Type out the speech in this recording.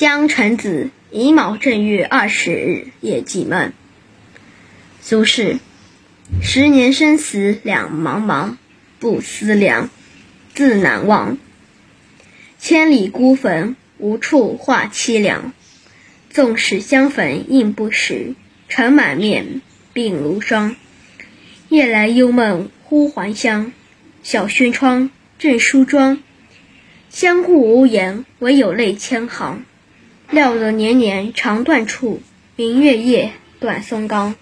江城子，乙卯正月二十日夜祭梦。苏轼：十年生死两茫茫，不思量，自难忘。千里孤坟，无处话凄凉。纵使相逢应不识，尘满面，鬓如霜。夜来幽梦忽还乡，小轩窗，正梳妆。相顾无言，唯有泪千行。料得年年肠断处，明月夜，短松冈。